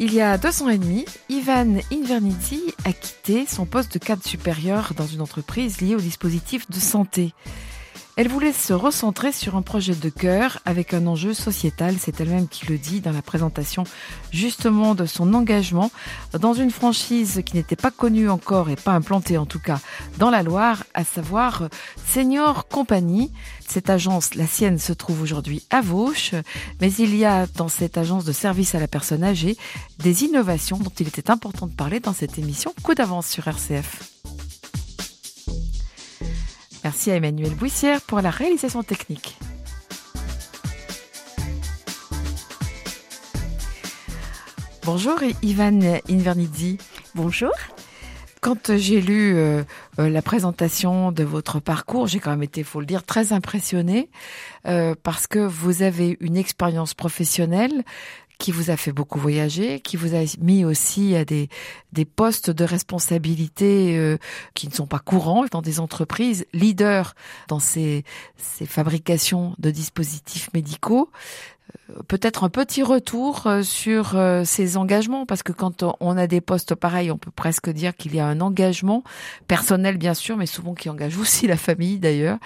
Il y a deux ans et demi, Ivan Invernizzi a quitté son poste de cadre supérieur dans une entreprise liée au dispositif de santé. Elle voulait se recentrer sur un projet de cœur avec un enjeu sociétal, c'est elle-même qui le dit dans la présentation justement de son engagement dans une franchise qui n'était pas connue encore et pas implantée en tout cas dans la Loire, à savoir Senior Company. Cette agence, la sienne, se trouve aujourd'hui à Vauche, mais il y a dans cette agence de service à la personne âgée des innovations dont il était important de parler dans cette émission Coup d'avance sur RCF. Merci à Emmanuel Bouissière pour la réalisation technique. Bonjour Ivan Invernizzi. Bonjour. Quand j'ai lu euh, euh, la présentation de votre parcours, j'ai quand même été, faut le dire, très impressionnée euh, parce que vous avez une expérience professionnelle qui vous a fait beaucoup voyager, qui vous a mis aussi à des, des postes de responsabilité euh, qui ne sont pas courants dans des entreprises leaders dans ces, ces fabrications de dispositifs médicaux. Euh, peut-être un petit retour euh, sur ces engagements, parce que quand on a des postes pareils, on peut presque dire qu'il y a un engagement personnel, bien sûr, mais souvent qui engage aussi la famille d'ailleurs.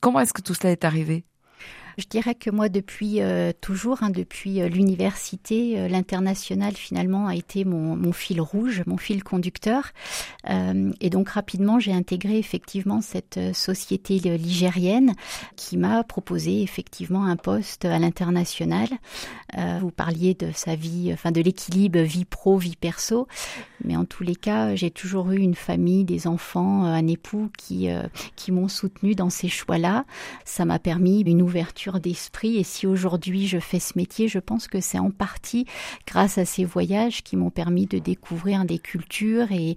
Comment est-ce que tout cela est arrivé? Je dirais que moi, depuis euh, toujours, hein, depuis euh, l'université, euh, l'international finalement a été mon, fil rouge, mon fil conducteur. et donc rapidement, j'ai intégré effectivement cette société ligérienne qui m'a proposé effectivement un poste à l'international. vous parliez de sa vie, enfin de l'équilibre vie pro, vie perso. Mais en tous les cas, j'ai toujours eu une famille, des enfants, un époux qui, qui m'ont soutenu dans ces choix-là. Ça m'a permis une ouverture d'esprit. Et si aujourd'hui je fais ce métier, je pense que c'est en partie grâce à ces voyages qui m'ont permis de découvrir des cultures et,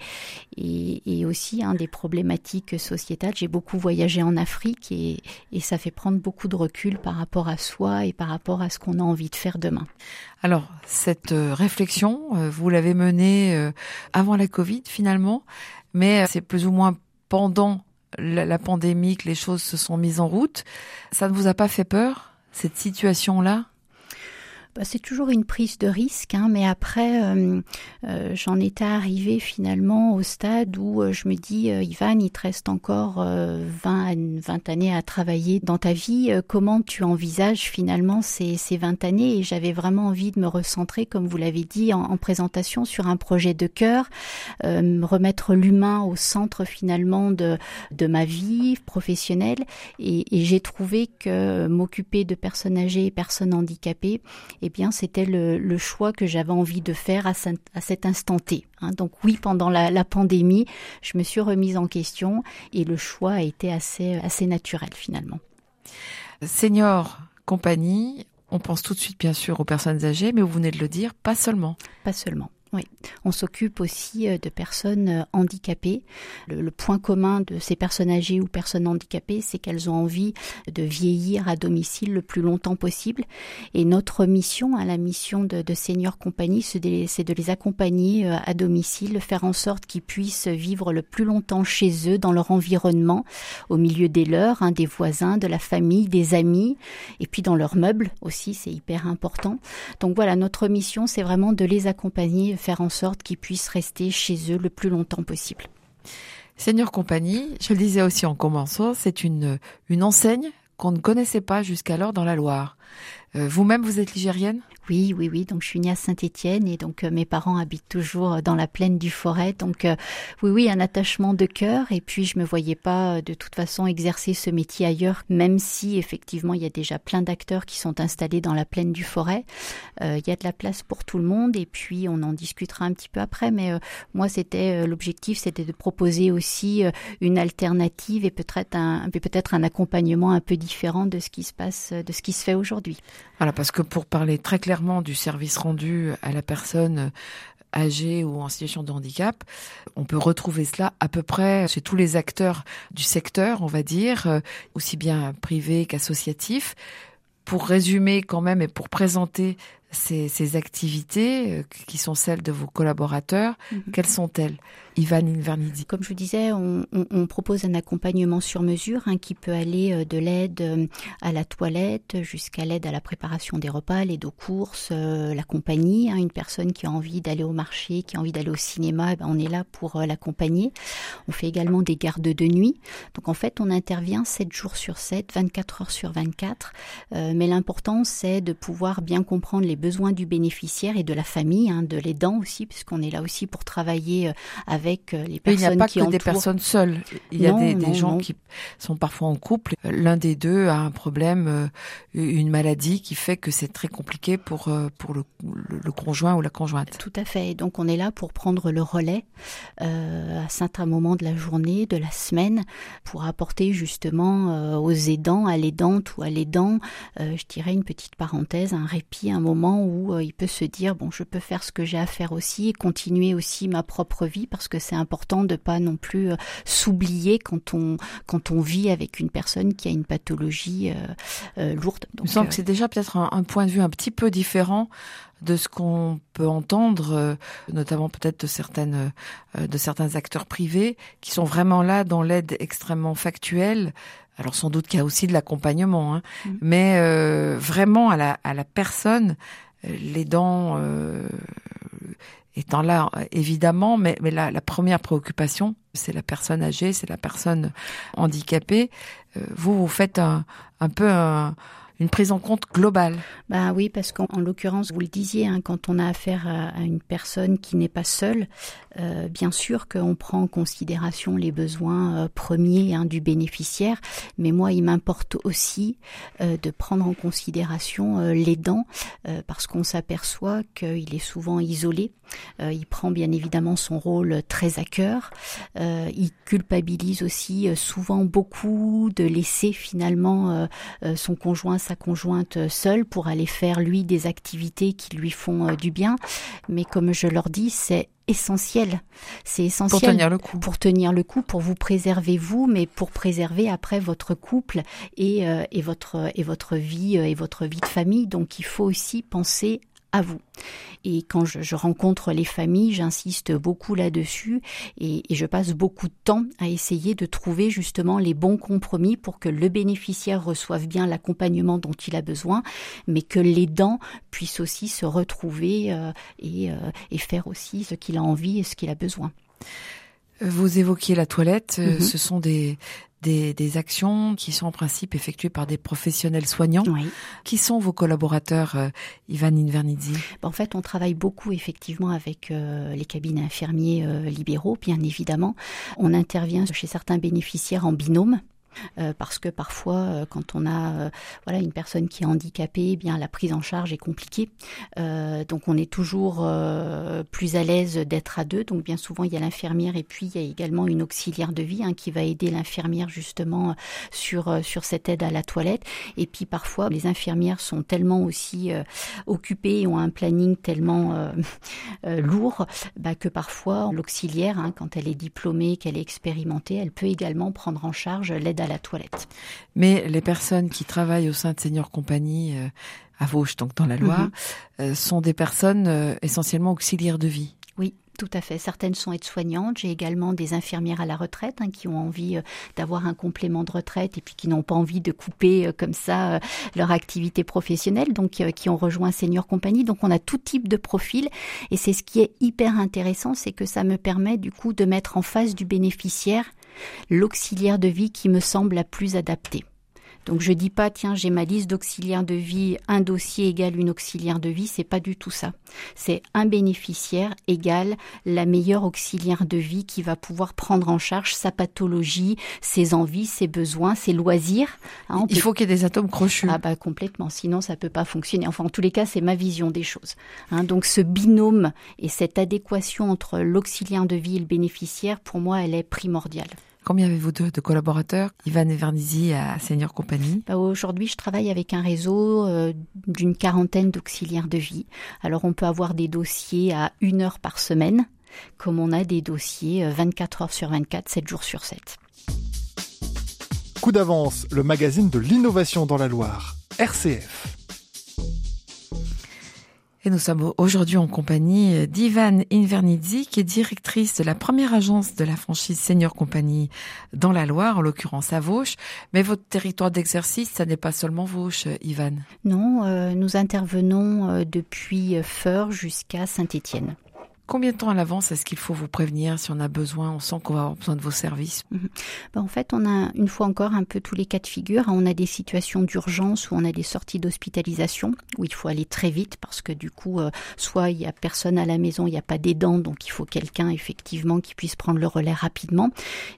et, aussi hein, des problématiques sociétales. J'ai beaucoup voyagé en Afrique et, et ça fait prendre beaucoup de recul par rapport à soi et par rapport à ce qu'on a envie de faire demain. Alors, cette euh, réflexion, euh, vous l'avez menée euh, avant la Covid finalement, mais c'est plus ou moins pendant la, pandémie, que les choses se sont mises en route. Ça ne vous a pas fait peur, cette situation-là? C'est toujours une prise de risque, hein, mais après, euh, euh, j'en étais arrivée finalement au stade où euh, je me dis, Ivan, il te reste encore 20, 20 années à travailler dans ta vie. comment tu envisages finalement ces, ces 20 années? Et j'avais vraiment envie de me recentrer, comme vous l'avez dit en, en, présentation, sur un projet de cœur, remettre l'humain au centre finalement de, de ma vie professionnelle. Et, et j'ai trouvé que m'occuper de personnes âgées et personnes handicapées, eh bien, c'était le, choix que j'avais envie de faire à, cet instant T. Hein. Donc oui, pendant la, pandémie, je me suis remise en question et le choix a été assez, assez naturel finalement. Senior compagnie, on pense tout de suite bien sûr aux personnes âgées, mais vous venez de le dire, pas seulement. Pas seulement. On s'occupe aussi euh, de personnes euh, handicapées. Le, point commun de ces personnes âgées ou personnes handicapées, c'est qu'elles ont envie de vieillir à domicile le plus longtemps possible. Et notre mission, à hein, la mission de, de Senior Compagnie, c'est de, les accompagner euh, à domicile, faire en sorte qu'ils puissent vivre le plus longtemps chez eux, dans leur environnement, au milieu des leurs, hein, des voisins, de la famille, des amis, et puis dans leurs meubles aussi, c'est hyper important. Donc voilà, notre mission, c'est vraiment de les accompagner faire en sorte qu'ils puissent rester chez eux le plus longtemps possible. Seigneur Compagnie, je le disais aussi en commençant, c'est une, une enseigne qu'on ne connaissait pas jusqu'alors dans la Loire. Euh, vous-même, vous êtes ligérienne? Oui, oui, oui. Donc je suis née à Saint-Étienne et donc euh, mes parents habitent toujours euh, dans la plaine du Forêt. Donc oui, oui, un attachement de cœur. Et puis je me voyais pas de toute façon exercer ce métier ailleurs, même si effectivement il y a déjà plein d'acteurs qui sont installés dans la plaine du Forêt. il y a de la place pour tout le monde et puis on en discutera un petit peu après. Mais moi, c'était l'objectif, c'était de proposer aussi une alternative et peut-être un, peut-être un accompagnement un peu différent de ce qui se passe, de ce qui se fait aujourd'hui. Voilà, parce que pour parler très clairement du service rendu à la personne âgés ou en situation de handicap. On peut retrouver cela à peu près chez tous les acteurs du secteur, on va dire, euh, aussi bien privés qu'associatifs. Pour résumer quand même et pour présenter ces, ces activités euh, qui sont celles de vos collaborateurs, mhm. quelles sont-elles? Ivan Invernizzi. Comme je vous disais, on, on, on propose un accompagnement sur mesure hein, qui peut aller euh, de l'aide euh, à la toilette jusqu'à l'aide à la préparation des repas, l'aide aux courses, la compagnie. Hein, une personne qui a envie d'aller au marché, qui a envie d'aller au cinéma, eh ben on est là pour l'accompagner. On fait également des gardes de nuit. Donc en fait, on intervient 7 jours sur 7, 24 heures sur 24. Euh, mais l'important, c'est de pouvoir bien comprendre les besoins du bénéficiaire et de la famille, hein, de l'aidant aussi, puisqu'on est là aussi pour travailler euh, avec euh, les personnes qui Il n'y a pas que des personnes seules. Il y a des, des gens qui sont parfois en couple. L'un des deux a un problème, euh, une maladie qui fait que c'est très compliqué pour pour le, le, conjoint ou la conjointe. Tout à fait. Donc on est là pour prendre le relais euh, à certains moments de la journée, de la semaine, pour apporter justement aux aidants, à l'aidante ou à l'aidant, je dirais une petite parenthèse, un répit, un moment où euh, il peut se dire bon, je peux faire ce que j'ai à faire aussi et continuer aussi ma propre vie parce que c'est important de pas non plus euh, s'oublier quand on quand on vit avec une personne qui a une pathologie euh, lourde. Donc, Il me semble que c'est déjà peut-être un, un, point de vue un petit peu différent de ce qu'on peut entendre, notamment peut-être de certaines de certains acteurs privés qui sont vraiment là dans l'aide extrêmement factuelle alors sans doute qu'il y a aussi de l'accompagnement, hein, mmh. mais euh, vraiment à la, à la personne, euh, les dents euh, étant là évidemment, mais, mais la, la première préoccupation, c'est la personne âgée, c'est la personne handicapée. Euh, vous, vous faites un, un peu un, une prise en compte globale. Bah oui, parce qu'en l'occurrence, vous le disiez, hein, quand on a affaire à, une personne qui n'est pas seule, euh, bien sûr qu'on prend en considération les besoins euh, premiers hein, du bénéficiaire, mais moi, il m'importe aussi euh, de prendre en considération l'aidant, parce qu'on s'aperçoit qu'il est souvent isolé. Il prend bien évidemment son rôle très à cœur. il culpabilise aussi souvent beaucoup de laisser finalement son conjoint sa conjointe seule pour aller faire lui des activités qui lui font euh, du bien. Mais comme je leur dis, c'est essentiel. C'est essentiel pour tenir le coup. Pour tenir le coup, pour vous préserver vous, mais pour préserver après votre couple et, euh, et votre et votre vie euh, et votre vie de famille. Donc il faut aussi penser à vous. Et quand je, je rencontre les familles, j'insiste beaucoup là-dessus et, et, je passe beaucoup de temps à essayer de trouver justement les bons compromis pour que le bénéficiaire reçoive bien l'accompagnement dont il a besoin, mais que l'aidant puisse aussi se retrouver euh, et, euh, et faire aussi ce qu'il a envie et ce qu'il a besoin. Vous évoquiez la toilette, mm -hmm. ce sont des, des, des, actions qui sont en principe effectuées par des professionnels soignants. Oui. Qui sont vos collaborateurs, euh, Ivan Invernizzi? En fait, on travaille beaucoup effectivement avec euh, les cabinets infirmiers euh, libéraux, bien évidemment. On intervient chez certains bénéficiaires en binôme. Euh, parce que parfois, euh, quand on a euh, voilà une personne qui est handicapée, eh bien la prise en charge est compliquée. Donc on est toujours plus à l'aise d'être à deux. Donc bien souvent il y a l'infirmière et puis il y a également une auxiliaire de vie hein, qui va aider l'infirmière justement sur sur cette aide à la toilette. Et puis parfois les infirmières sont tellement aussi occupées et ont un planning tellement lourd bah, que parfois l'auxiliaire, hein, quand elle est diplômée, qu'elle est expérimentée, elle peut également prendre en charge l'aide à la toilette. Mais les personnes qui travaillent au sein de Seigneur Compagnie euh, à Vosges, donc dans la Loire, -hmm. euh, sont des personnes euh, essentiellement auxiliaires de vie. Oui, tout à fait. Certaines sont aides-soignantes. J'ai également des infirmières à la retraite hein, qui ont envie euh, d'avoir un complément de retraite et puis qui n'ont pas envie de couper euh, comme ça euh, leur activité professionnelle, donc qui ont rejoint Senior Compagnie. Donc on a tout type de profil et c'est ce qui est hyper intéressant, c'est que ça me permet du coup de mettre en face du bénéficiaire l'auxiliaire de vie qui me semble la plus adaptée. Donc je dis pas tiens j'ai ma liste d'auxiliaires de vie, un dossier égale une auxiliaire de vie, c'est pas du tout ça. C'est un bénéficiaire égale la meilleure auxiliaire de vie qui va pouvoir prendre en charge sa pathologie, ses envies, ses besoins, ses loisirs. Hein, Il faut qu'il y ait des atomes crochus. Ah bah complètement, sinon ça peut pas fonctionner. Enfin en tous les cas c'est ma vision des choses. Hein, donc ce binôme et cette adéquation entre l'auxiliaire de vie et le bénéficiaire, pour moi elle est primordiale. Combien avez-vous de, collaborateurs Ivan Vernizzi à Senior Company bah, Aujourd'hui, je travaille avec un réseau euh, d'une quarantaine d'auxiliaires de vie. Alors, on peut avoir des dossiers à une heure par semaine, comme on a des dossiers 24 heures sur 24, 7 jours sur 7. Coup d'avance, le magazine de l'innovation dans la Loire, RCF. Nous sommes aujourd'hui en compagnie d'Ivan Invernizzi, qui est directrice de la première agence de la franchise Senior Company dans la Loire, en l'occurrence à Vauche. Mais votre territoire d'exercice, ça n'est pas seulement Vauche, Ivan. Non, euh, nous intervenons euh, depuis Feur jusqu'à Saint-Étienne. Combien de temps à l'avance est-ce qu'il faut vous prévenir si on a besoin, on sent qu'on va avoir besoin de vos services? Mhm. ben, En fait, on a une fois encore un peu tous les cas de figure. On a des situations d'urgence où on a des sorties d'hospitalisation, où il faut aller très vite parce que du coup, euh, soit il y a personne à la maison, il n'y a pas d'aidant, donc il faut quelqu'un effectivement qui puisse prendre le relais rapidement.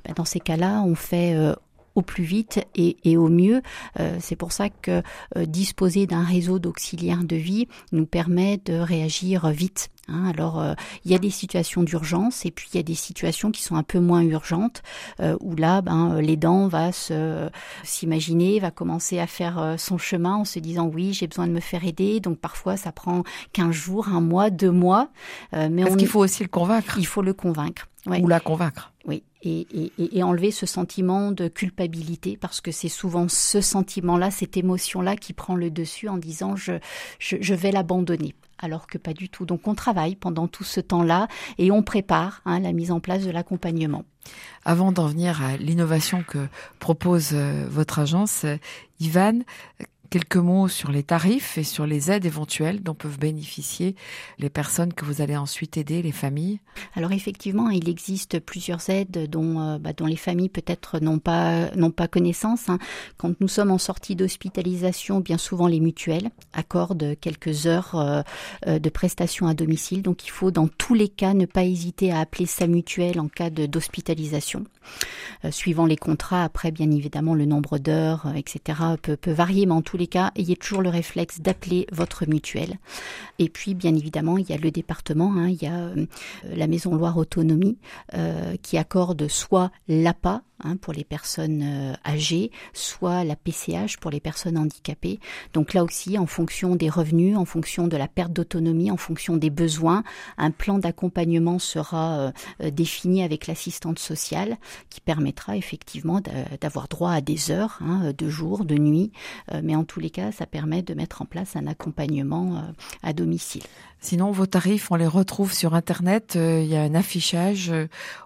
Ben, dans ces cas-là, on fait euh, au plus vite et, au mieux. Euh, c'est pour ça que disposer d'un réseau d'auxiliaires de vie nous permet de réagir vite Hein, alors, euh, il y a des situations d'urgence et puis il y a des situations qui sont un peu moins urgentes, euh, où là, ben, euh, l'aidant va se s'imaginer, va commencer à faire son chemin en se disant oui, j'ai besoin de me faire aider. Donc parfois, ça prend 15 jours, un mois, deux mois. mais Parce qu'il faut aussi le convaincre. Il faut le convaincre. Ou la convaincre. Oui, et, et, et, enlever ce sentiment de culpabilité, parce que c'est souvent ce sentiment-là, cette émotion-là qui prend le dessus en disant je, je, je vais l'abandonner alors que pas du tout. Donc on travaille pendant tout ce temps-là et on prépare hein, la mise en place de l'accompagnement. Avant d'en venir à l'innovation que propose euh, votre agence, euh, Ivan, quelques mots sur les tarifs et sur les aides éventuelles dont peuvent bénéficier les personnes que vous allez ensuite aider, les familles Alors effectivement, il existe plusieurs aides dont, euh, bah, les familles peut-être n'ont pas, n'ont pas connaissance. Hein. Quand nous sommes en sortie d'hospitalisation, bien souvent les mutuelles accordent quelques heures euh, euh, de prestations à domicile. Donc il faut dans tous les cas ne pas hésiter à appeler sa mutuelle en cas d'hospitalisation. Suivant les contrats, après bien évidemment le nombre d'heures, etc. Peut, peut varier, mais en tout les cas, ayez toujours le réflexe d'appeler votre mutuelle. Et puis, bien évidemment, il y a le département, hein, il y a euh, la Maison Loire Autonomie euh, qui accorde soit l'APA, Hein, pour les personnes euh, âgées, soit la PCH pour les personnes handicapées. Donc là aussi, en fonction des revenus, en fonction de la perte d'autonomie, en fonction des besoins, un plan d'accompagnement sera euh, euh, défini avec l'assistante sociale qui permettra effectivement d'avoir droit à des heures, hein, de jour, de nuit, mais en tous les cas, ça permet de mettre en place un accompagnement à domicile. Sinon, vos tarifs, on les retrouve sur Internet. Il y a un affichage.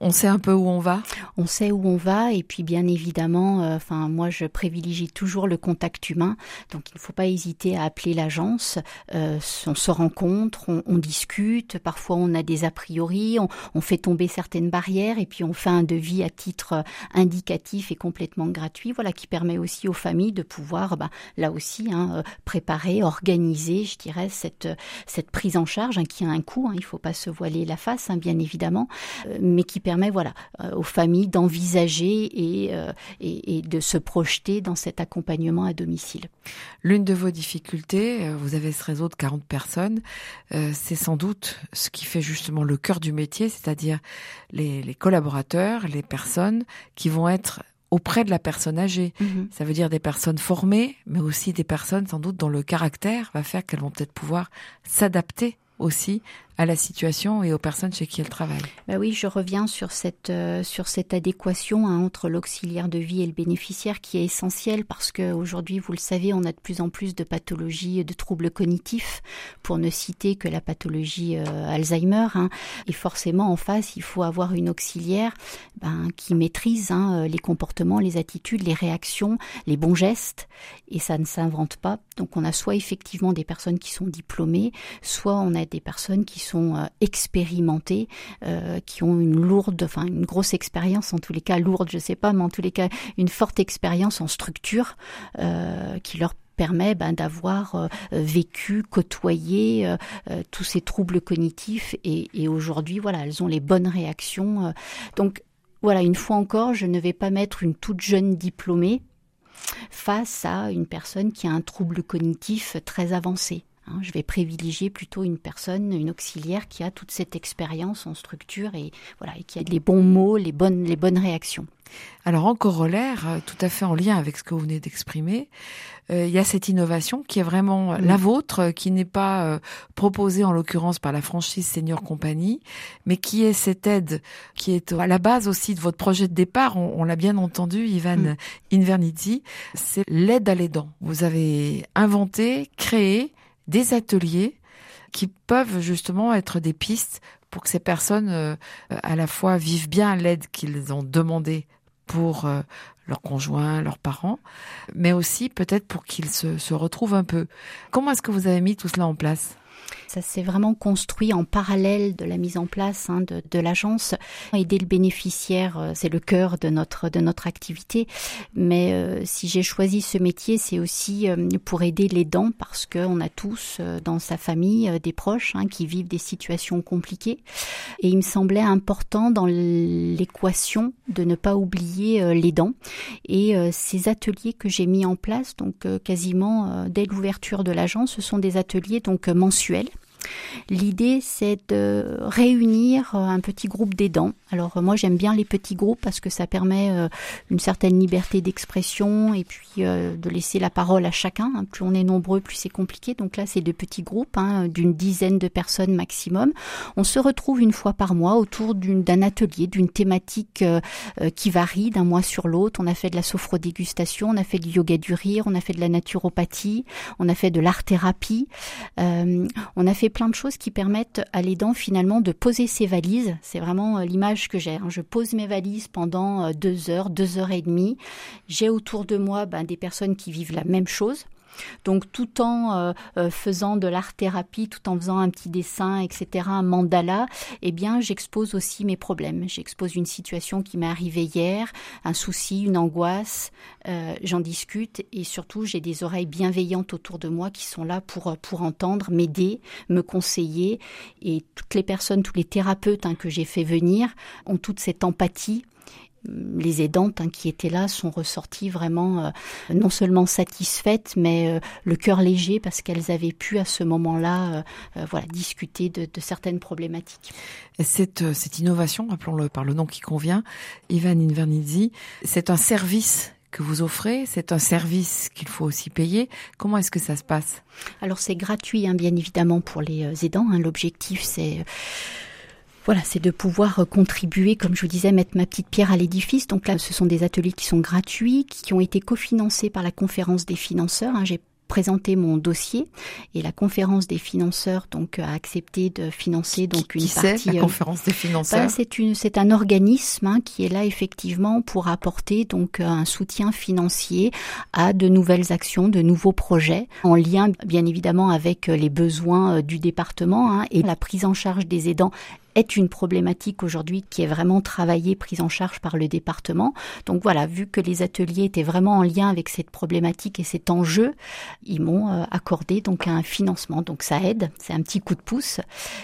on sait un peu où on va? On sait où on va et puis bien évidemment, euh, enfin moi je privilégie toujours le contact humain. Donc il ne faut pas hésiter à appeler l'agence. Euh, on se rencontre, on, discute. Parfois on a des a priori, on, fait tomber certaines barrières et puis on fait un devis à titre indicatif et complètement gratuit. Voilà qui permet aussi aux familles de pouvoir, bah, là aussi, hein, euh, préparer, organiser, je dirais cette cette prise en charge hein, qui a un coût. Hein, il ne faut pas se voiler la face, bien évidemment, mais qui permet voilà aux familles d'envisager euh, et, de se projeter dans cet accompagnement à domicile. L'une de vos difficultés, euh, vous avez ce réseau de 40 personnes, euh, c'est sans doute ce qui fait justement le cœur du métier, c'est-à-dire les, collaborateurs, les personnes qui vont être auprès de la personne âgée. Mhm. Ça veut dire des personnes formées, mais aussi des personnes sans doute dont le caractère va faire qu'elles vont peut-être pouvoir s'adapter aussi à la situation et aux personnes chez qui elle travaille. Bah oui, je reviens sur cette euh, sur cette adéquation hein, entre l'auxiliaire de vie et le bénéficiaire qui est essentielle parce que aujourd'hui, vous le savez, on a de plus en plus de pathologies, de troubles cognitifs, pour ne citer que la pathologie euh, Alzheimer. Hein. Et forcément, en face, il faut avoir une auxiliaire ben, qui maîtrise hein, les comportements, les attitudes, les réactions, les bons gestes. Et ça ne s'invente pas. Donc, on a soit effectivement des personnes qui sont diplômées, soit on a des personnes qui sont euh, expérimentés, euh, qui ont une lourde, enfin une grosse expérience, en tous les cas lourde, je sais pas, mais en tous les cas une forte expérience en structure euh, qui leur permet ben, d'avoir vécu, côtoyé tous ces troubles cognitifs et, et aujourd'hui, voilà, elles ont les bonnes réactions. donc voilà, une fois encore, je ne vais pas mettre une toute jeune diplômée face à une personne qui a un trouble cognitif très avancé. Hein. je vais privilégier plutôt une personne, une auxiliaire qui a toute cette expérience en structure et voilà et qui a les bons mots, les bonnes les bonnes réactions. Alors en corollaire, euh, tout à fait en lien avec ce que vous venez d'exprimer, euh, il y a cette innovation qui est vraiment la vôtre, qui n'est pas euh, proposée en l'occurrence par la franchise Senior Compagnie, mais qui est cette aide qui est à la base aussi de votre projet de départ. On, l'a bien entendu, Ivan mm. Invernizzi, c'est l'aide à l'aidant. Vous avez inventé, créé des ateliers qui peuvent justement être des pistes pour que ces personnes à la fois vivent bien l'aide qu'ils ont demandée pour euh, leurs conjoints, leurs parents, mais aussi peut-être pour qu'ils se retrouvent un peu. Comment est-ce que vous avez mis tout cela en place? Ça s'est vraiment construit en parallèle de la mise en place hein, de, de l'agence. Aider le bénéficiaire, euh, c'est le cœur de notre de notre activité. Mais euh, si j'ai choisi ce métier, c'est aussi euh, pour aider les dents parce qu'on a tous dans sa famille des proches hein, qui vivent des situations compliquées. Et il me semblait important dans l'équation de ne pas oublier les dents. Et ces ateliers que j'ai mis en place, donc quasiment dès l'ouverture de l'agence, ce sont des ateliers donc mensuels L'idée, c'est de réunir un petit groupe d'aidants. Alors euh, moi, j'aime bien les petits groupes parce que ça permet euh, une certaine liberté d'expression et puis de laisser la parole à chacun. Hein. Plus on est nombreux, plus c'est compliqué. Donc là, c'est de petits groupes hein, d'une dizaine de personnes maximum. On se retrouve une fois par mois autour d'un atelier, d'une thématique qui varie d'un mois sur l'autre. On a fait de la sophrodégustation, on a fait du yoga du rire, on a fait de la naturopathie, on a fait de l'art-thérapie, on a fait plein de choses qui permettent à l'aidant finalement de poser ses valises. C'est vraiment euh, que j'ai. Hein. Je pose mes valises pendant euh, deux heures, deux heures et demie. J'ai autour de moi ben, des personnes qui vivent la même chose. Donc tout en euh, euh, faisant de l'art thérapie, tout en faisant un petit dessin, etc., un mandala, eh bien j'expose aussi mes problèmes. J'expose une situation qui m'est arrivée hier, un souci, une angoisse. Euh, j'en discute et surtout j'ai des oreilles bienveillantes autour de moi qui sont là pour pour entendre, m'aider, me conseiller. Et toutes les personnes, tous les thérapeutes hein, que j'ai fait venir ont toute cette empathie les aidantes hein, qui étaient là sont ressorties vraiment euh, non seulement satisfaites, mais euh, le cœur léger parce qu'elles avaient pu à ce moment-là, euh, voilà, discuter de, certaines problématiques. cette, cette innovation, rappelons-le par le nom qui convient, Ivan Invernizzi, c'est un service que vous offrez, c'est un service qu'il faut aussi payer. Comment est-ce que ça se passe? Alors c'est gratuit, hein, bien évidemment, pour les aidants. Hein. L'objectif, c'est voilà, c'est de pouvoir euh, contribuer, comme je vous disais, mettre ma petite pierre à l'édifice. Donc là, ce sont des ateliers qui sont gratuits, qui ont été cofinancés par la conférence des financeurs. Hein. J'ai présenté mon dossier et la conférence des financeurs donc a accepté de financer donc une partie. la euh, conférence des financeurs. Bah, c'est une c'est un organisme hein, qui est là effectivement pour apporter donc un soutien financier à de nouvelles actions, de nouveaux projets en lien bien évidemment avec les besoins euh, du département hein, et la prise en charge des aidants est une problématique aujourd'hui qui est vraiment travaillée, prise en charge par le département. Donc voilà, vu que les ateliers étaient vraiment en lien avec cette problématique et cet enjeu, ils m'ont euh, accordé donc un financement. Donc ça aide, c'est un petit coup de pouce.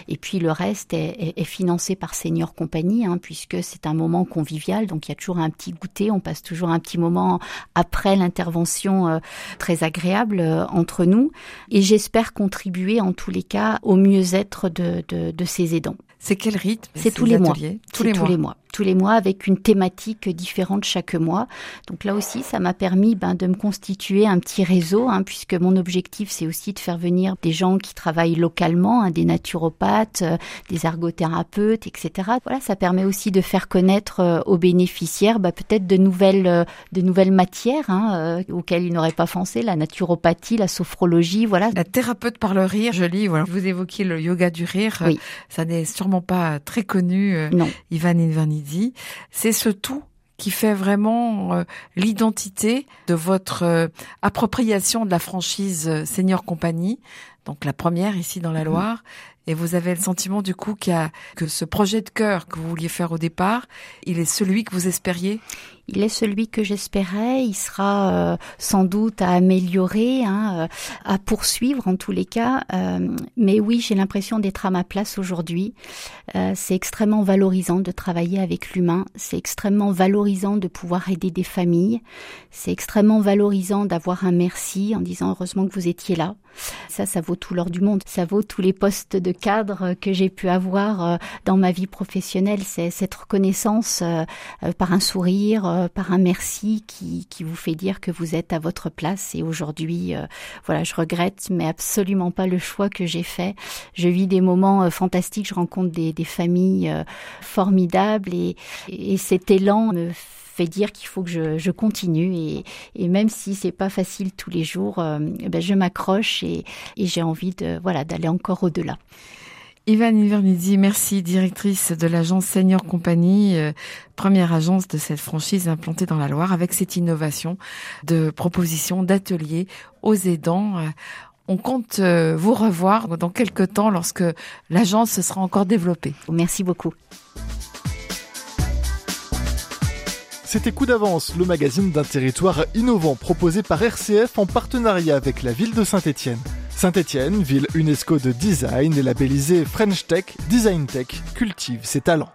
Et puis le reste est, est, financé par Senior Compagnie, hein, puisque c'est un moment convivial. Donc il y a toujours un petit goûter, on passe toujours un petit moment après l'intervention euh, très agréable euh, entre nous. Et j'espère contribuer en tous les cas au mieux-être de, de, de ces aidants. C'est quel rythme? C'est tous les mois. Tous les mois. tous les mois avec une thématique différente chaque mois. Donc là aussi, ça m'a permis ben, de me constituer un petit réseau, hein, puisque mon objectif, c'est aussi de faire venir des gens qui travaillent localement, hein, des naturopathes, euh, des ergothérapeutes, etc. Voilà, ça permet aussi de faire connaître euh, aux bénéficiaires ben, peut-être de nouvelles, euh, de nouvelles matières hein, auxquelles ils n'auraient pas pensé, la naturopathie, la sophrologie, voilà. La thérapeute par le rire, je lis, voilà. Vous évoquez le yoga du rire. Oui. Ça n'est sûrement pas très connu, non. Ivan C'est ce tout qui fait vraiment euh, l'identité de votre euh, appropriation de la franchise euh, Senior Compagnie, donc la première ici dans la mhm. Loire, et vous avez le sentiment du coup qu'il y a, que ce projet de cœur que vous vouliez faire au départ, il est celui que vous espériez? Il est celui que j'espérais. Il sera euh, sans doute à améliorer, hein, euh, à poursuivre en tous les cas. Euh, mais oui, j'ai l'impression d'être à ma place aujourd'hui. c'est extrêmement valorisant de travailler avec l'humain. C'est extrêmement valorisant de pouvoir aider des familles. C'est extrêmement valorisant d'avoir un merci en disant heureusement que vous étiez là. Ça, ça vaut tout l'or du monde. Ça vaut tous les postes de cadre que j'ai pu avoir dans ma vie professionnelle. C'est cette reconnaissance par un sourire euh, par un merci qui, qui vous fait dire que vous êtes à votre place. Et aujourd'hui, euh, voilà, je regrette, mais absolument pas le choix que j'ai fait. Je vis des moments euh, fantastiques, je rencontre des, des familles formidables et, et cet élan me dire qu'il faut que je, je continue et, et, même si c'est pas facile tous les jours, ben je m'accroche et, et j'ai envie de voilà d'aller encore au-delà. Ivan Invernizzi, merci, directrice de l'agence Senior Company, euh, première agence de cette franchise implantée dans la Loire, avec cette innovation de proposition d'ateliers aux aidants. Euh, on compte euh, vous revoir dans quelques temps lorsque l'agence sera encore développée. Merci beaucoup. C'était Coup d'avance, le magazine d'un territoire innovant proposé par RCF en partenariat avec la ville de Saint-Étienne. Saint-Étienne, ville UNESCO de design et labellisée French Tech, Design Tech, cultive ses talents.